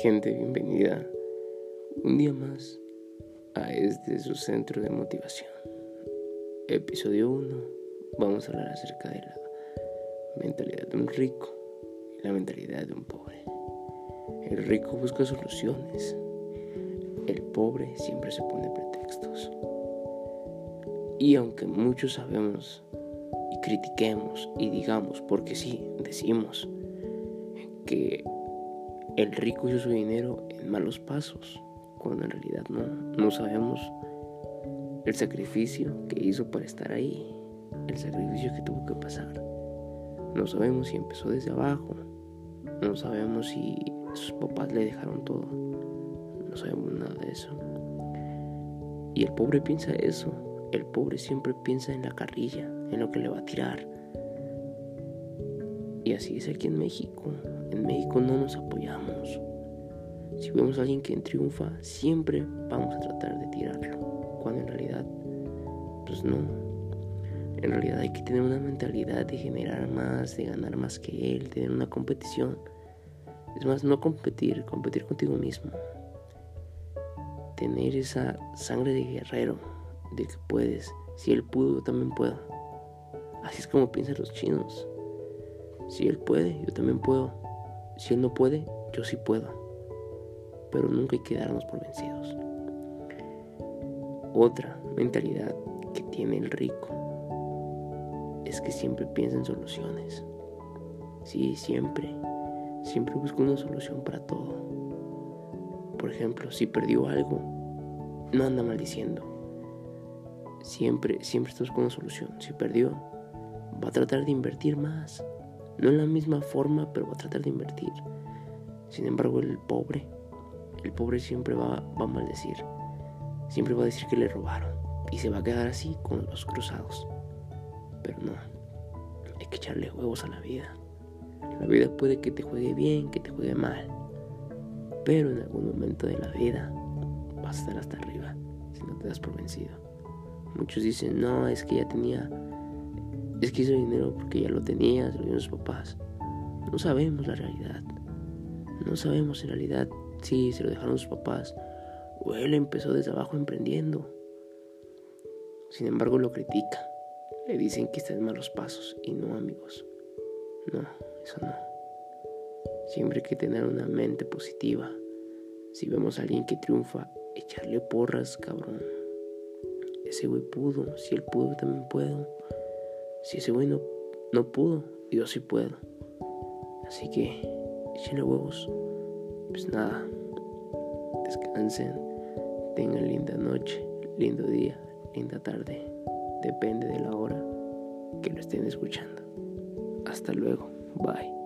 Gente, bienvenida un día más a este su centro de motivación. Episodio 1. Vamos a hablar acerca de la mentalidad de un rico y la mentalidad de un pobre. El rico busca soluciones. El pobre siempre se pone pretextos. Y aunque muchos sabemos y critiquemos y digamos, porque sí, decimos que el rico hizo su dinero en malos pasos, cuando en realidad no, no sabemos el sacrificio que hizo para estar ahí, el sacrificio que tuvo que pasar. No sabemos si empezó desde abajo, no sabemos si sus papás le dejaron todo, no sabemos nada de eso. Y el pobre piensa eso, el pobre siempre piensa en la carrilla, en lo que le va a tirar. Y así es aquí en México. En México no nos apoyamos. Si vemos a alguien que triunfa, siempre vamos a tratar de tirarlo. Cuando en realidad, pues no. En realidad hay que tener una mentalidad de generar más, de ganar más que él, tener una competición. Es más, no competir, competir contigo mismo. Tener esa sangre de guerrero, de que puedes. Si él pudo, yo también puedo. Así es como piensan los chinos. Si él puede, yo también puedo. Si él no puede, yo sí puedo. Pero nunca hay que darnos por vencidos. Otra mentalidad que tiene el rico es que siempre piensa en soluciones. Sí, siempre. Siempre busca una solución para todo. Por ejemplo, si perdió algo, no anda maldiciendo. Siempre, siempre está buscando una solución. Si perdió, va a tratar de invertir más. No en la misma forma, pero va a tratar de invertir. Sin embargo, el pobre, el pobre siempre va, va a maldecir. Siempre va a decir que le robaron. Y se va a quedar así con los cruzados. Pero no, hay que echarle huevos a la vida. La vida puede que te juegue bien, que te juegue mal. Pero en algún momento de la vida vas a estar hasta arriba si no te das por vencido. Muchos dicen, no, es que ya tenía es que hizo dinero porque ya lo tenía, se lo sus papás. No sabemos la realidad. No sabemos en realidad si se lo dejaron sus papás o él empezó desde abajo emprendiendo. Sin embargo, lo critica. Le dicen que está en malos pasos y no, amigos. No, eso no. Siempre hay que tener una mente positiva. Si vemos a alguien que triunfa, echarle porras, cabrón. Ese güey pudo, si él pudo, también puedo. Si ese güey no, pudo, yo sí puedo. Así que, échenle huevos. Pues nada, descansen, tengan linda noche, lindo día, linda tarde. Depende de la hora que lo estén escuchando. Hasta luego, bye.